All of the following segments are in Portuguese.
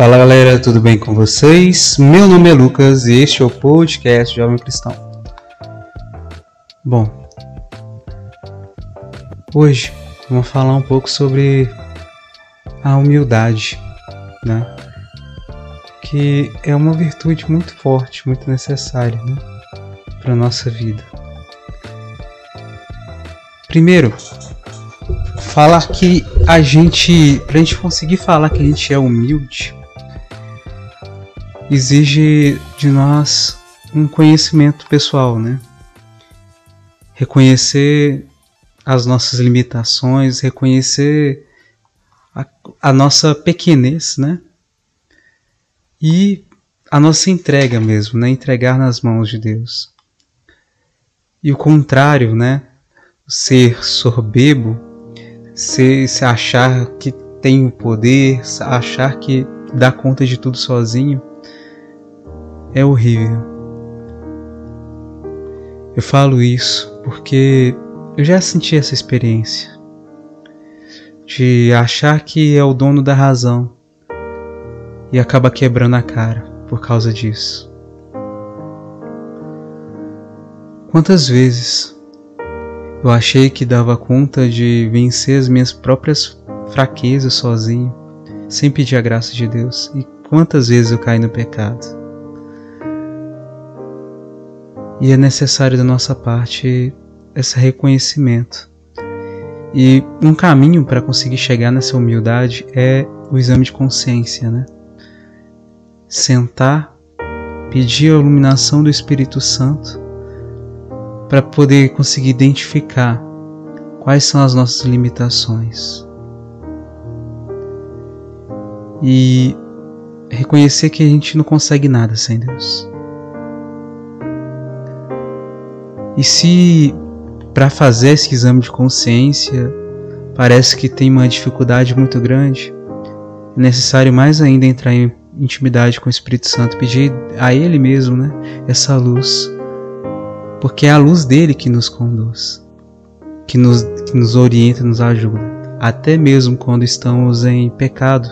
Fala galera, tudo bem com vocês? Meu nome é Lucas e este é o podcast Jovem Cristão. Bom, hoje vamos falar um pouco sobre a humildade, né? Que é uma virtude muito forte, muito necessária, né? Para nossa vida. Primeiro, falar que a gente, pra gente conseguir falar que a gente é humilde, exige de nós um conhecimento pessoal, né? Reconhecer as nossas limitações, reconhecer a, a nossa pequenez, né? E a nossa entrega mesmo, né? Entregar nas mãos de Deus. E o contrário, né? Ser sorbebo, ser, se achar que tem o poder, achar que dá conta de tudo sozinho, é horrível. Eu falo isso porque eu já senti essa experiência de achar que é o dono da razão e acaba quebrando a cara por causa disso. Quantas vezes eu achei que dava conta de vencer as minhas próprias fraquezas sozinho, sem pedir a graça de Deus, e quantas vezes eu caí no pecado. E é necessário da nossa parte esse reconhecimento. E um caminho para conseguir chegar nessa humildade é o exame de consciência, né? Sentar, pedir a iluminação do Espírito Santo para poder conseguir identificar quais são as nossas limitações. E reconhecer que a gente não consegue nada sem Deus. E se para fazer esse exame de consciência parece que tem uma dificuldade muito grande, é necessário mais ainda entrar em intimidade com o Espírito Santo, pedir a Ele mesmo né, essa luz, porque é a luz dele que nos conduz, que nos, que nos orienta, nos ajuda, até mesmo quando estamos em pecado,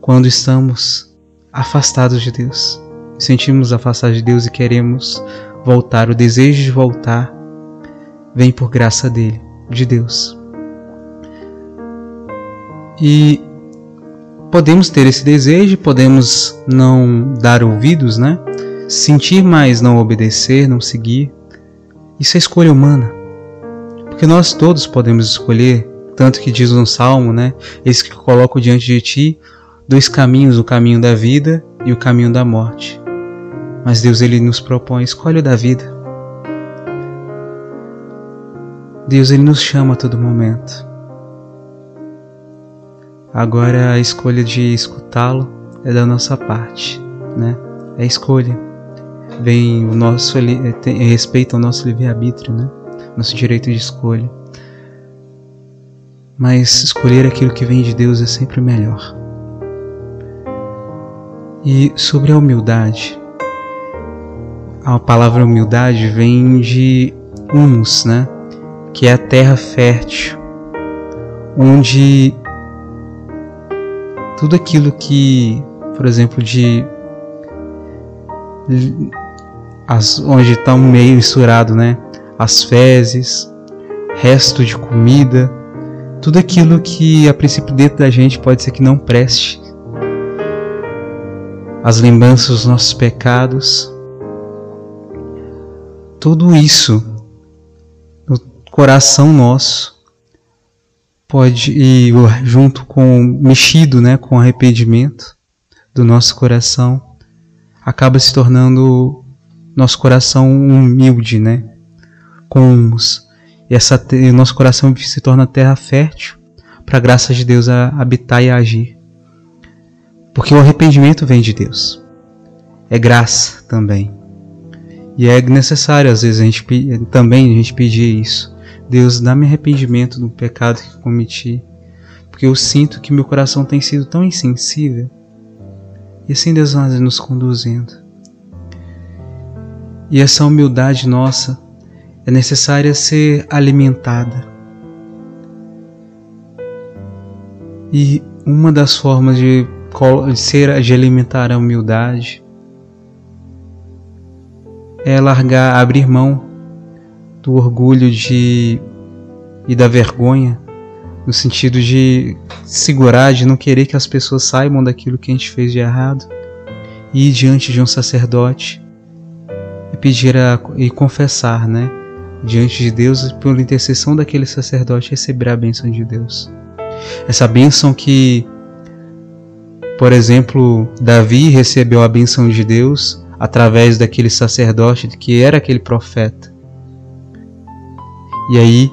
quando estamos afastados de Deus, sentimos afastados de Deus e queremos voltar, o desejo de voltar, vem por graça dele, de Deus. E podemos ter esse desejo, podemos não dar ouvidos, né? Sentir, mas não obedecer, não seguir. Isso é escolha humana. Porque nós todos podemos escolher, tanto que diz no Salmo, né? Eis que coloco diante de ti dois caminhos, o caminho da vida e o caminho da morte. Mas Deus ele nos propõe, escolhe o da vida. Deus ele nos chama a todo momento. Agora a escolha de escutá-lo é da nossa parte, né? É escolha. Vem o nosso tem, respeito ao nosso livre-arbítrio, né? Nosso direito de escolha. Mas escolher aquilo que vem de Deus é sempre melhor. E sobre a humildade, a palavra humildade vem de humus, né? Que é a terra fértil, onde tudo aquilo que, por exemplo, de as, onde está meio misturado, né? As fezes, resto de comida, tudo aquilo que a princípio dentro da gente pode ser que não preste. As lembranças dos nossos pecados, tudo isso no coração nosso pode ir junto com mexido, né, com arrependimento do nosso coração, acaba se tornando nosso coração humilde, né, com humus. E essa e nosso coração se torna terra fértil para a graça de Deus a habitar e a agir. Porque o arrependimento vem de Deus. É graça também. E é necessário, às vezes, a gente também a gente pedir isso. Deus, dá-me arrependimento do pecado que cometi, porque eu sinto que meu coração tem sido tão insensível. E assim Deus vai nos conduzindo. E essa humildade nossa é necessária ser alimentada. E uma das formas de ser de alimentar a humildade, é largar, abrir mão do orgulho de e da vergonha, no sentido de segurar, de não querer que as pessoas saibam daquilo que a gente fez de errado, e ir diante de um sacerdote e pedir a, e confessar, né, diante de Deus, por intercessão daquele sacerdote, receber a bênção de Deus. Essa bênção que, por exemplo, Davi recebeu a bênção de Deus através daquele sacerdote que era aquele profeta. E aí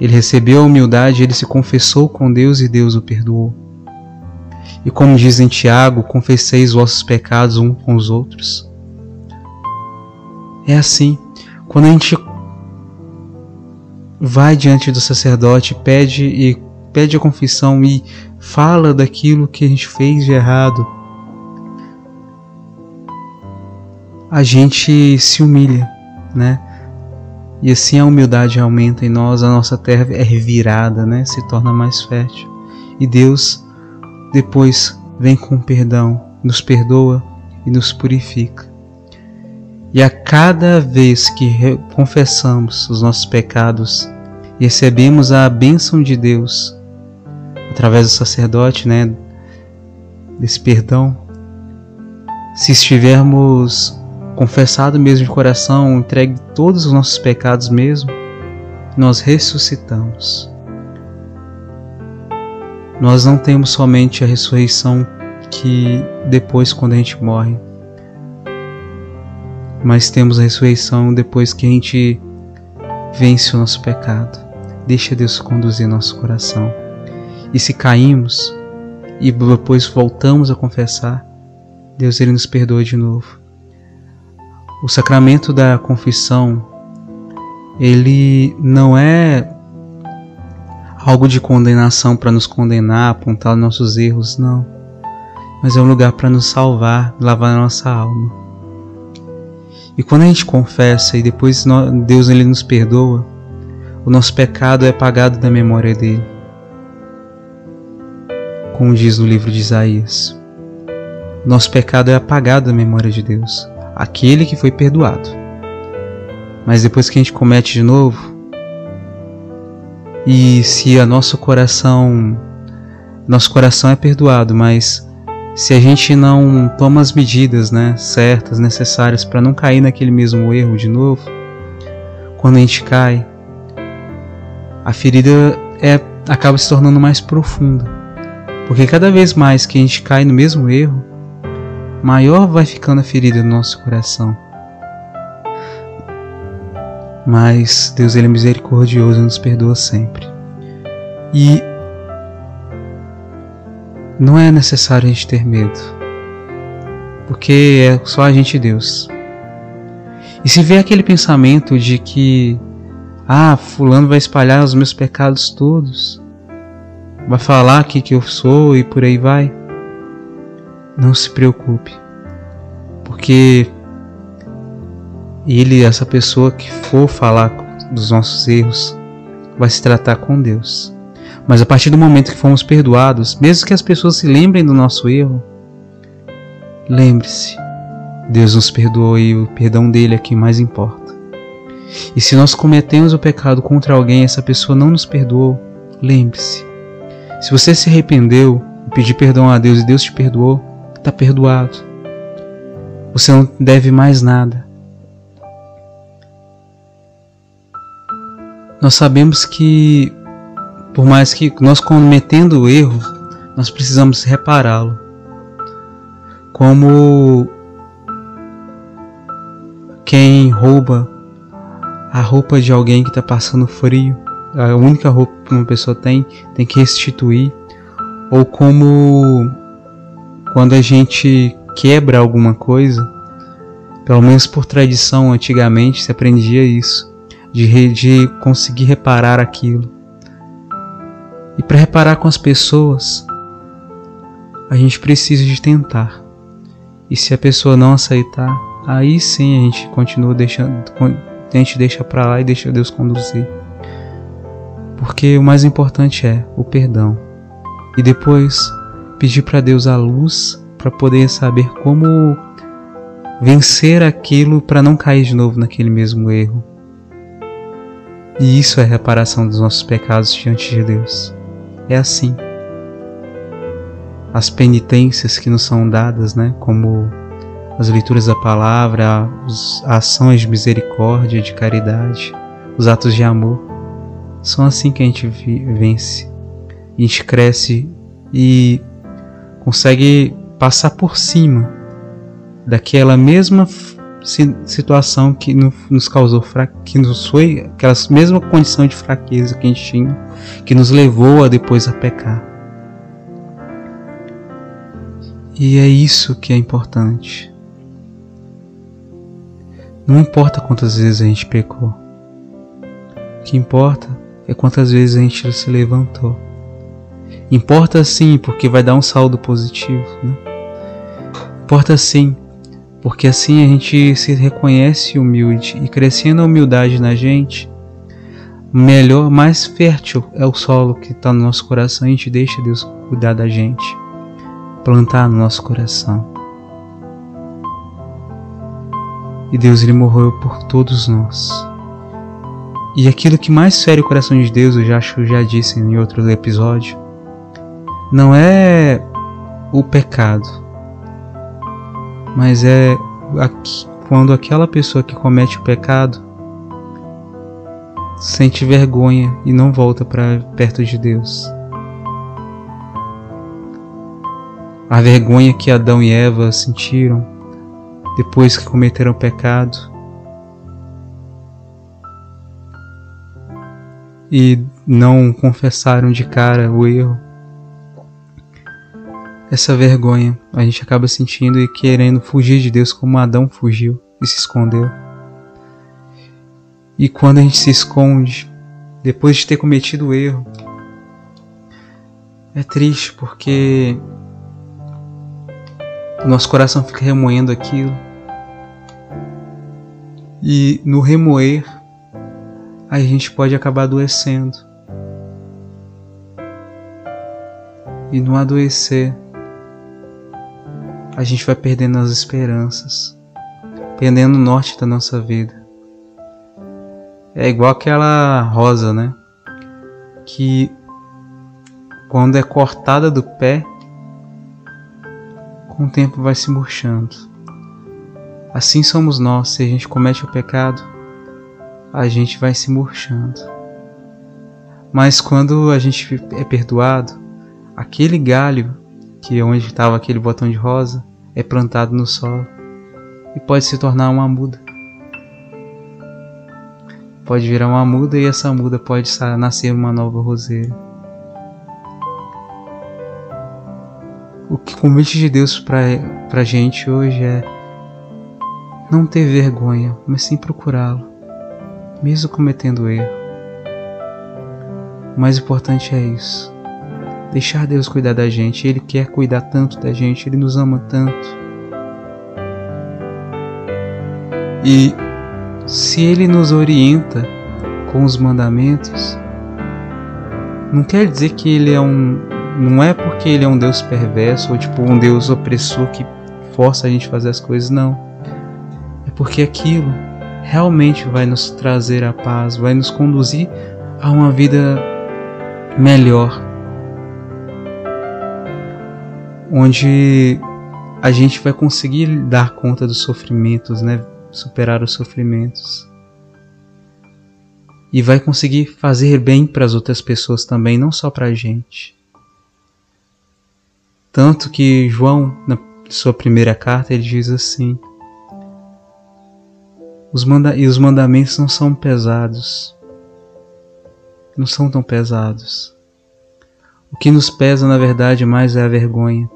ele recebeu a humildade, ele se confessou com Deus e Deus o perdoou. E como diz em Tiago, confesseis vossos pecados uns com os outros. É assim, quando a gente vai diante do sacerdote, pede e pede a confissão e fala daquilo que a gente fez de errado, a gente se humilha, né? E assim a humildade aumenta em nós, a nossa terra é revirada, né? Se torna mais fértil. E Deus depois vem com perdão, nos perdoa e nos purifica. E a cada vez que confessamos os nossos pecados, recebemos a bênção de Deus através do sacerdote, né? Desse perdão. Se estivermos confessado mesmo de coração, entregue todos os nossos pecados mesmo, nós ressuscitamos. Nós não temos somente a ressurreição que depois quando a gente morre, mas temos a ressurreição depois que a gente vence o nosso pecado. Deixa Deus conduzir nosso coração. E se caímos e depois voltamos a confessar, Deus ele nos perdoa de novo. O sacramento da confissão, ele não é algo de condenação para nos condenar, apontar nossos erros, não. Mas é um lugar para nos salvar, lavar a nossa alma. E quando a gente confessa e depois Deus ele nos perdoa, o nosso pecado é apagado da memória dele. Como diz no livro de Isaías. Nosso pecado é apagado da memória de Deus aquele que foi perdoado. Mas depois que a gente comete de novo, e se a nosso coração, nosso coração é perdoado, mas se a gente não toma as medidas, né, certas, necessárias para não cair naquele mesmo erro de novo, quando a gente cai, a ferida é, acaba se tornando mais profunda. Porque cada vez mais que a gente cai no mesmo erro, maior vai ficando a ferida no nosso coração. Mas Deus ele é misericordioso e nos perdoa sempre. E não é necessário a gente ter medo, porque é só a gente e Deus. E se vê aquele pensamento de que, ah, Fulano vai espalhar os meus pecados todos, vai falar que que eu sou e por aí vai, não se preocupe, porque ele, essa pessoa que for falar dos nossos erros, vai se tratar com Deus. Mas a partir do momento que fomos perdoados, mesmo que as pessoas se lembrem do nosso erro, lembre-se, Deus nos perdoou e o perdão dele é que mais importa. E se nós cometemos o pecado contra alguém e essa pessoa não nos perdoou, lembre-se. Se você se arrependeu e pedir perdão a Deus e Deus te perdoou, está perdoado. Você não deve mais nada. Nós sabemos que, por mais que nós cometendo o erro, nós precisamos repará-lo. Como quem rouba a roupa de alguém que está passando frio, a única roupa que uma pessoa tem, tem que restituir. Ou como quando a gente quebra alguma coisa, pelo menos por tradição antigamente se aprendia isso, de, de conseguir reparar aquilo. E para reparar com as pessoas, a gente precisa de tentar. E se a pessoa não aceitar, aí sim a gente continua deixando, a gente deixa para lá e deixa Deus conduzir. Porque o mais importante é o perdão. E depois pedir para Deus a luz para poder saber como vencer aquilo para não cair de novo naquele mesmo erro. E isso é reparação dos nossos pecados diante de Deus. É assim. As penitências que nos são dadas, né, como as leituras da palavra, as ações de misericórdia, de caridade, os atos de amor, são assim que a gente vence. A gente cresce e consegue passar por cima daquela mesma situação que nos causou que nos foi aquela mesma condição de fraqueza que a gente tinha, que nos levou a depois a pecar. E é isso que é importante. Não importa quantas vezes a gente pecou. O que importa é quantas vezes a gente se levantou. Importa sim, porque vai dar um saldo positivo. Né? Importa sim, porque assim a gente se reconhece humilde e crescendo a humildade na gente, melhor, mais fértil é o solo que está no nosso coração a gente deixa Deus cuidar da gente, plantar no nosso coração. E Deus ele morreu por todos nós. E aquilo que mais fere o coração de Deus, eu já acho eu já disse em outro episódio, não é o pecado, mas é quando aquela pessoa que comete o pecado sente vergonha e não volta para perto de Deus. A vergonha que Adão e Eva sentiram depois que cometeram o pecado e não confessaram de cara o erro essa vergonha a gente acaba sentindo e querendo fugir de Deus como Adão fugiu e se escondeu. E quando a gente se esconde, depois de ter cometido o erro, é triste porque o nosso coração fica remoendo aquilo. E no remoer, a gente pode acabar adoecendo. E no adoecer, a gente vai perdendo as esperanças, perdendo o norte da nossa vida. É igual aquela rosa, né? Que quando é cortada do pé, com o tempo vai se murchando. Assim somos nós, se a gente comete o pecado, a gente vai se murchando. Mas quando a gente é perdoado, aquele galho que é onde estava aquele botão de rosa é plantado no solo e pode se tornar uma muda. Pode virar uma muda e essa muda pode nascer uma nova roseira. O que convite de Deus para a gente hoje é não ter vergonha, mas sim procurá-lo, mesmo cometendo erro. O mais importante é isso deixar Deus cuidar da gente. Ele quer cuidar tanto da gente, ele nos ama tanto. E se ele nos orienta com os mandamentos, não quer dizer que ele é um não é porque ele é um Deus perverso ou tipo um Deus opressor que força a gente a fazer as coisas, não. É porque aquilo realmente vai nos trazer a paz, vai nos conduzir a uma vida melhor, onde a gente vai conseguir dar conta dos sofrimentos, né? Superar os sofrimentos. E vai conseguir fazer bem para as outras pessoas também, não só para a gente. Tanto que João, na sua primeira carta, ele diz assim: os manda e os mandamentos não são pesados, não são tão pesados. O que nos pesa, na verdade, mais é a vergonha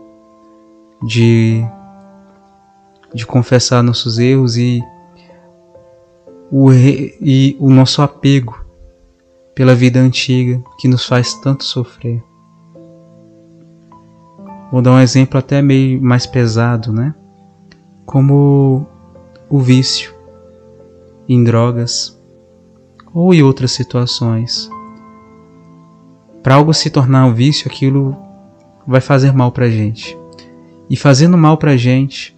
de, de confessar nossos erros e o, e o nosso apego pela vida antiga que nos faz tanto sofrer. Vou dar um exemplo até meio mais pesado, né? Como o vício em drogas ou em outras situações. Para algo se tornar um vício, aquilo vai fazer mal pra gente. E fazendo mal pra gente,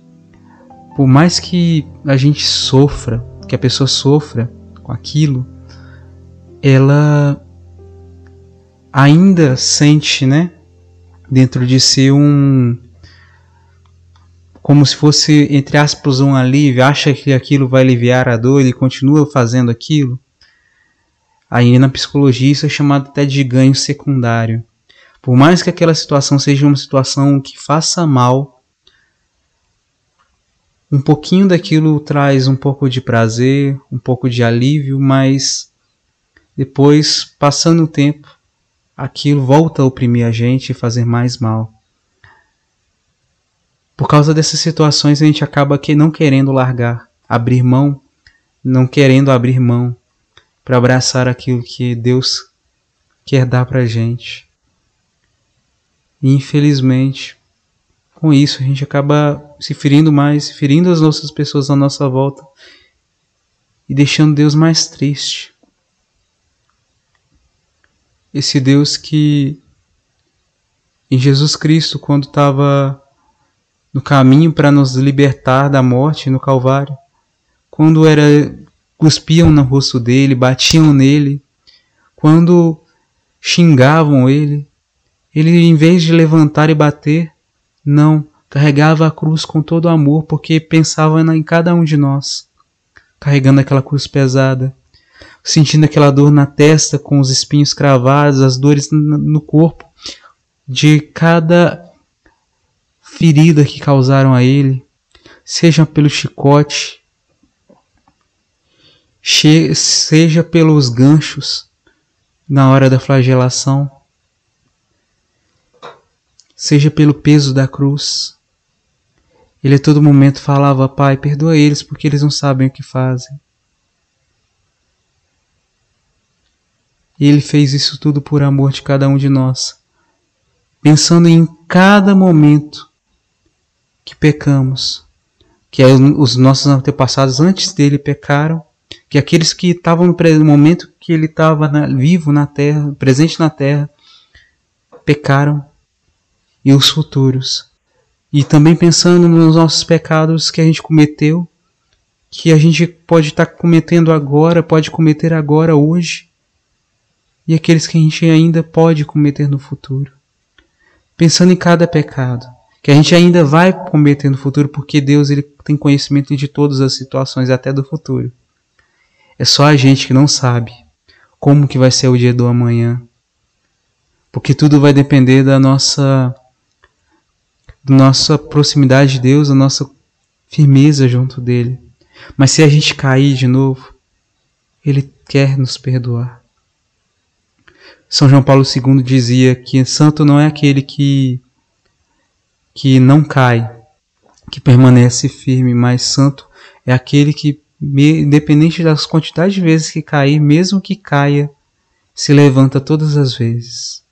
por mais que a gente sofra, que a pessoa sofra com aquilo, ela ainda sente, né, dentro de si um como se fosse entre aspas um alívio, acha que aquilo vai aliviar a dor, ele continua fazendo aquilo. Aí na psicologia isso é chamado até de ganho secundário. Por mais que aquela situação seja uma situação que faça mal, um pouquinho daquilo traz um pouco de prazer, um pouco de alívio, mas depois, passando o tempo, aquilo volta a oprimir a gente e fazer mais mal. Por causa dessas situações, a gente acaba que não querendo largar, abrir mão, não querendo abrir mão para abraçar aquilo que Deus quer dar para a gente. E infelizmente, com isso a gente acaba se ferindo mais, ferindo as nossas pessoas à nossa volta e deixando Deus mais triste. Esse Deus que em Jesus Cristo, quando estava no caminho para nos libertar da morte no Calvário, quando era cuspiam no rosto dele, batiam nele, quando xingavam ele, ele em vez de levantar e bater, não, carregava a cruz com todo amor, porque pensava em cada um de nós, carregando aquela cruz pesada, sentindo aquela dor na testa com os espinhos cravados, as dores no corpo de cada ferida que causaram a ele, seja pelo chicote, seja pelos ganchos na hora da flagelação, seja pelo peso da cruz. Ele a todo momento falava: Pai, perdoa eles porque eles não sabem o que fazem. E ele fez isso tudo por amor de cada um de nós, pensando em cada momento que pecamos, que os nossos antepassados antes dele pecaram, que aqueles que estavam no momento que ele estava vivo na terra, presente na terra, pecaram e os futuros. E também pensando nos nossos pecados que a gente cometeu, que a gente pode estar cometendo agora, pode cometer agora, hoje, e aqueles que a gente ainda pode cometer no futuro. Pensando em cada pecado, que a gente ainda vai cometer no futuro, porque Deus ele tem conhecimento de todas as situações, até do futuro. É só a gente que não sabe como que vai ser o dia do amanhã. Porque tudo vai depender da nossa da nossa proximidade de Deus, da nossa firmeza junto dele. Mas se a gente cair de novo, ele quer nos perdoar. São João Paulo II dizia que santo não é aquele que que não cai, que permanece firme, mas santo é aquele que independente das quantidades de vezes que cair, mesmo que caia, se levanta todas as vezes.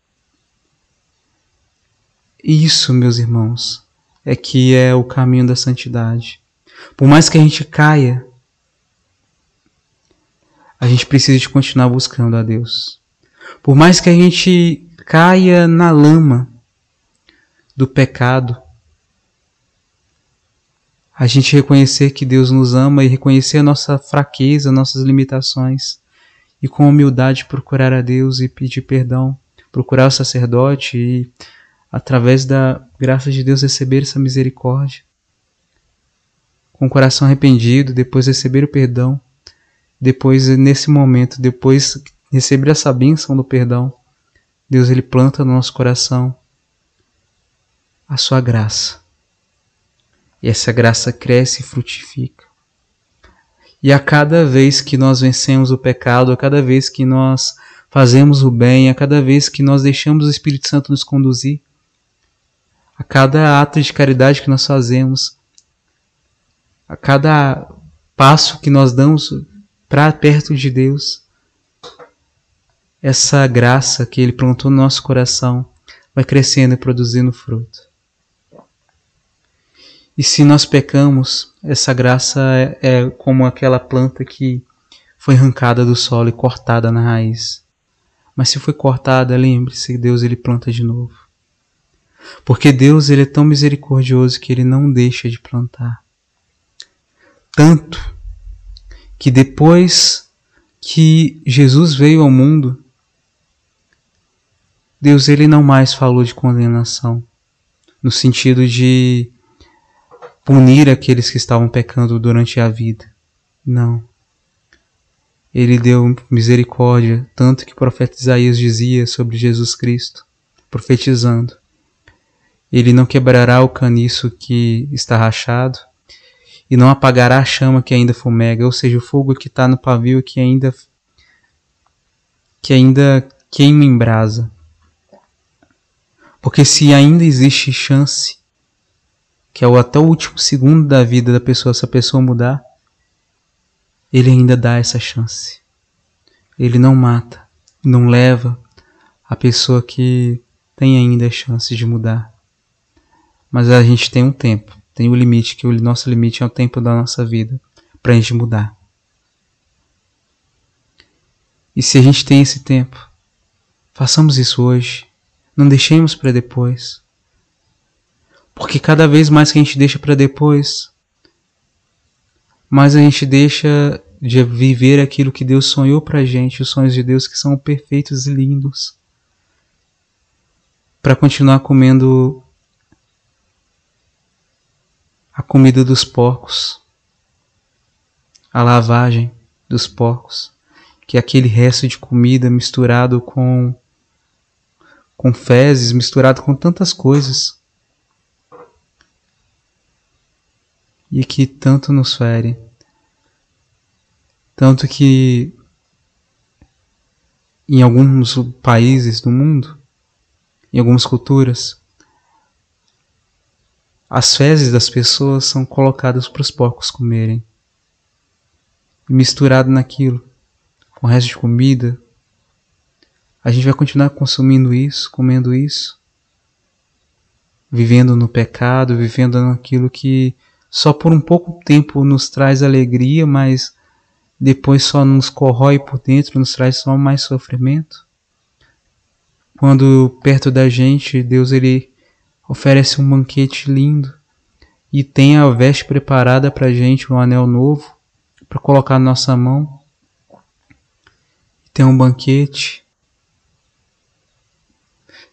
Isso, meus irmãos, é que é o caminho da santidade. Por mais que a gente caia, a gente precisa de continuar buscando a Deus. Por mais que a gente caia na lama do pecado, a gente reconhecer que Deus nos ama e reconhecer a nossa fraqueza, nossas limitações, e com humildade procurar a Deus e pedir perdão, procurar o sacerdote e através da graça de Deus, receber essa misericórdia. Com o coração arrependido, depois receber o perdão, depois, nesse momento, depois receber essa bênção do perdão, Deus ele planta no nosso coração a sua graça. E essa graça cresce e frutifica. E a cada vez que nós vencemos o pecado, a cada vez que nós fazemos o bem, a cada vez que nós deixamos o Espírito Santo nos conduzir, a cada ato de caridade que nós fazemos, a cada passo que nós damos para perto de Deus, essa graça que Ele plantou no nosso coração vai crescendo e produzindo fruto. E se nós pecamos, essa graça é, é como aquela planta que foi arrancada do solo e cortada na raiz. Mas se foi cortada, lembre-se Deus ele planta de novo. Porque Deus ele é tão misericordioso que ele não deixa de plantar. Tanto que depois que Jesus veio ao mundo, Deus ele não mais falou de condenação, no sentido de punir aqueles que estavam pecando durante a vida. Não. Ele deu misericórdia, tanto que o profeta Isaías dizia sobre Jesus Cristo, profetizando: Ele não quebrará o caniço que está rachado, e não apagará a chama que ainda fumega, ou seja, o fogo que está no pavio que ainda que ainda queima em brasa. Porque se ainda existe chance, que é o até o último segundo da vida da pessoa, se a pessoa mudar, ele ainda dá essa chance. Ele não mata, não leva a pessoa que tem ainda a chance de mudar. Mas a gente tem um tempo, tem o um limite, que o nosso limite é o tempo da nossa vida para a gente mudar. E se a gente tem esse tempo, façamos isso hoje. Não deixemos para depois. Porque cada vez mais que a gente deixa para depois, mais a gente deixa de viver aquilo que Deus sonhou pra gente, os sonhos de Deus que são perfeitos e lindos. Para continuar comendo a comida dos porcos, a lavagem dos porcos, que é aquele resto de comida misturado com com fezes, misturado com tantas coisas. E que tanto nos fere. Tanto que em alguns países do mundo, em algumas culturas, as fezes das pessoas são colocadas para os porcos comerem. misturado naquilo, com o resto de comida, a gente vai continuar consumindo isso, comendo isso, vivendo no pecado, vivendo naquilo que só por um pouco tempo nos traz alegria, mas depois só nos corrói por dentro, nos traz só mais sofrimento. Quando perto da gente, Deus ele oferece um banquete lindo e tem a veste preparada para gente, um anel novo para colocar na nossa mão. Tem um banquete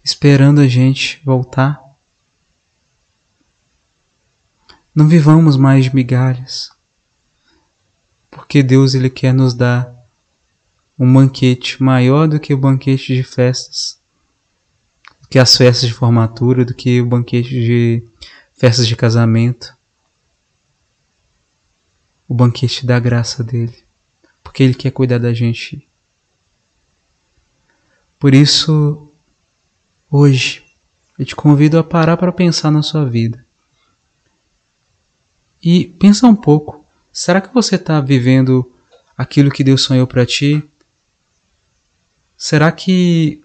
esperando a gente voltar. Não vivamos mais de migalhas, porque Deus ele quer nos dar um banquete maior do que o banquete de festas, que as festas de formatura, do que o banquete de festas de casamento. O banquete da graça dele, porque ele quer cuidar da gente. Por isso, Hoje, eu te convido a parar para pensar na sua vida. E pensa um pouco: será que você está vivendo aquilo que Deus sonhou para ti? Será que.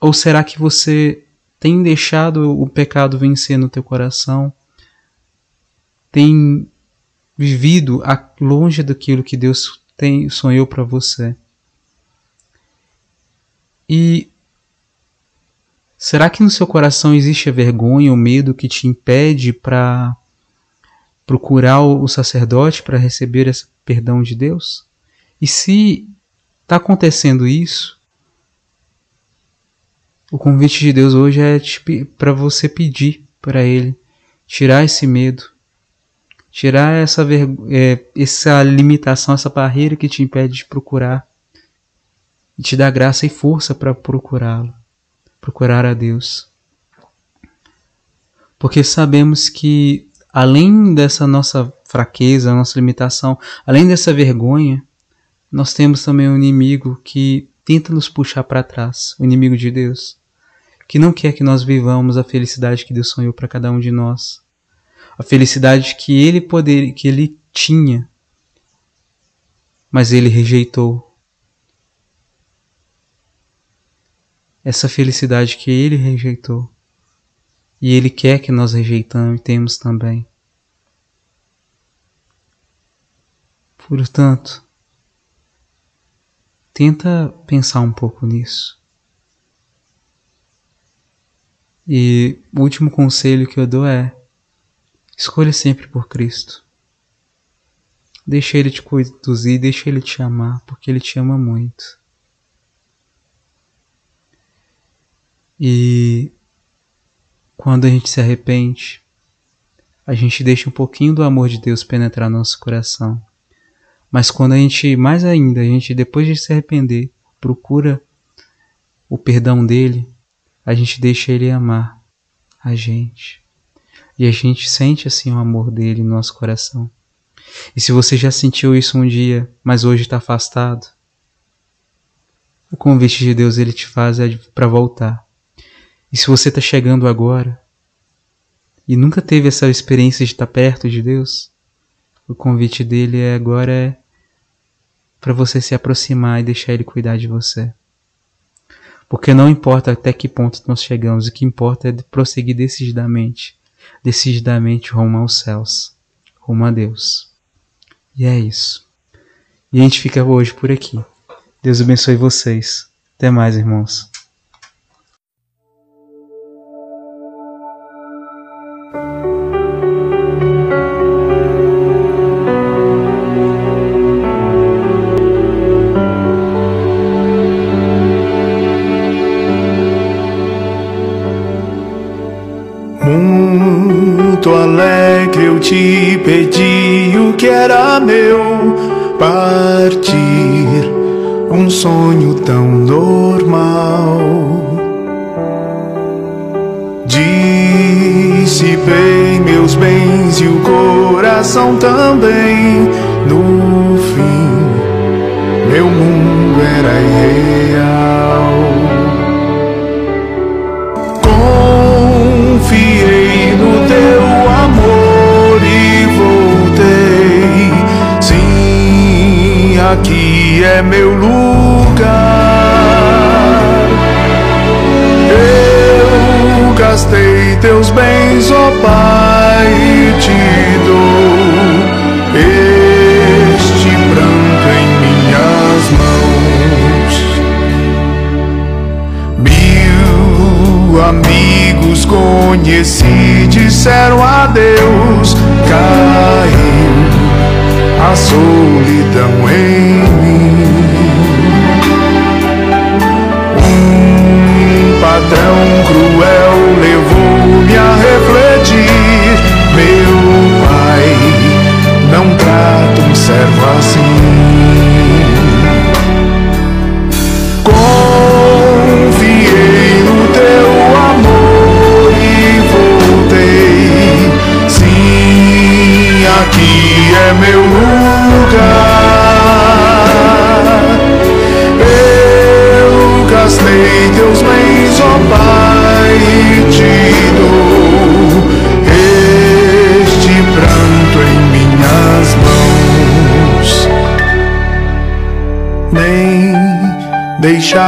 Ou será que você tem deixado o pecado vencer no teu coração? Tem vivido longe daquilo que Deus tem, sonhou para você? E Será que no seu coração existe a vergonha, o medo que te impede para procurar o sacerdote para receber esse perdão de Deus? E se está acontecendo isso, o convite de Deus hoje é para você pedir para Ele tirar esse medo, tirar essa, é, essa limitação, essa barreira que te impede de procurar, e te dar graça e força para procurá-lo procurar a Deus. Porque sabemos que, além dessa nossa fraqueza, nossa limitação, além dessa vergonha, nós temos também um inimigo que tenta nos puxar para trás, o inimigo de Deus, que não quer que nós vivamos a felicidade que Deus sonhou para cada um de nós, a felicidade que ele poder, que ele tinha, mas ele rejeitou essa felicidade que ele rejeitou. E ele quer que nós rejeitamos e temos também. Portanto, tenta pensar um pouco nisso. E o último conselho que eu dou é: escolha sempre por Cristo. Deixa Ele te conduzir, deixa Ele te amar, porque Ele te ama muito. E quando a gente se arrepende, a gente deixa um pouquinho do amor de Deus penetrar no nosso coração. Mas quando a gente, mais ainda, a gente depois de se arrepender, procura o perdão dele, a gente deixa ele amar a gente. E a gente sente assim o amor dele no nosso coração. E se você já sentiu isso um dia, mas hoje está afastado, o convite de Deus ele te faz é para voltar. E se você está chegando agora e nunca teve essa experiência de estar tá perto de Deus, o convite dele é agora é para você se aproximar e deixar ele cuidar de você. Porque não importa até que ponto nós chegamos, o que importa é prosseguir decididamente, decididamente rumo aos céus, rumo a Deus. E é isso. E a gente fica hoje por aqui. Deus abençoe vocês. Até mais, irmãos. Era meu partir, um sonho tão normal. Dissipei meus bens e o coração também.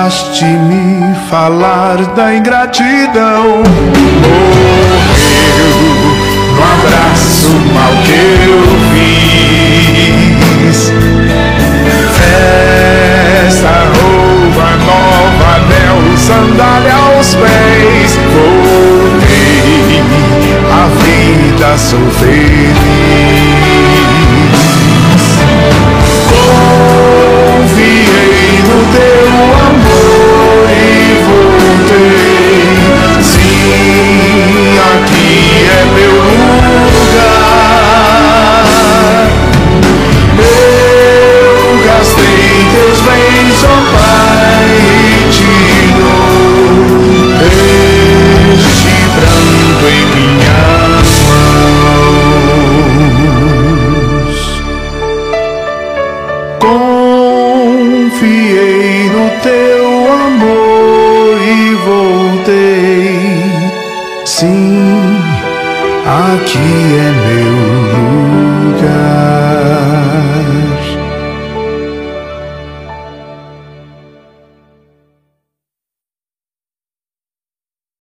Deixaste-me falar da ingratidão. Morreu no abraço mal que eu fiz. Festa, roupa nova, anel, sandália aos pés. Voltei, a vida sou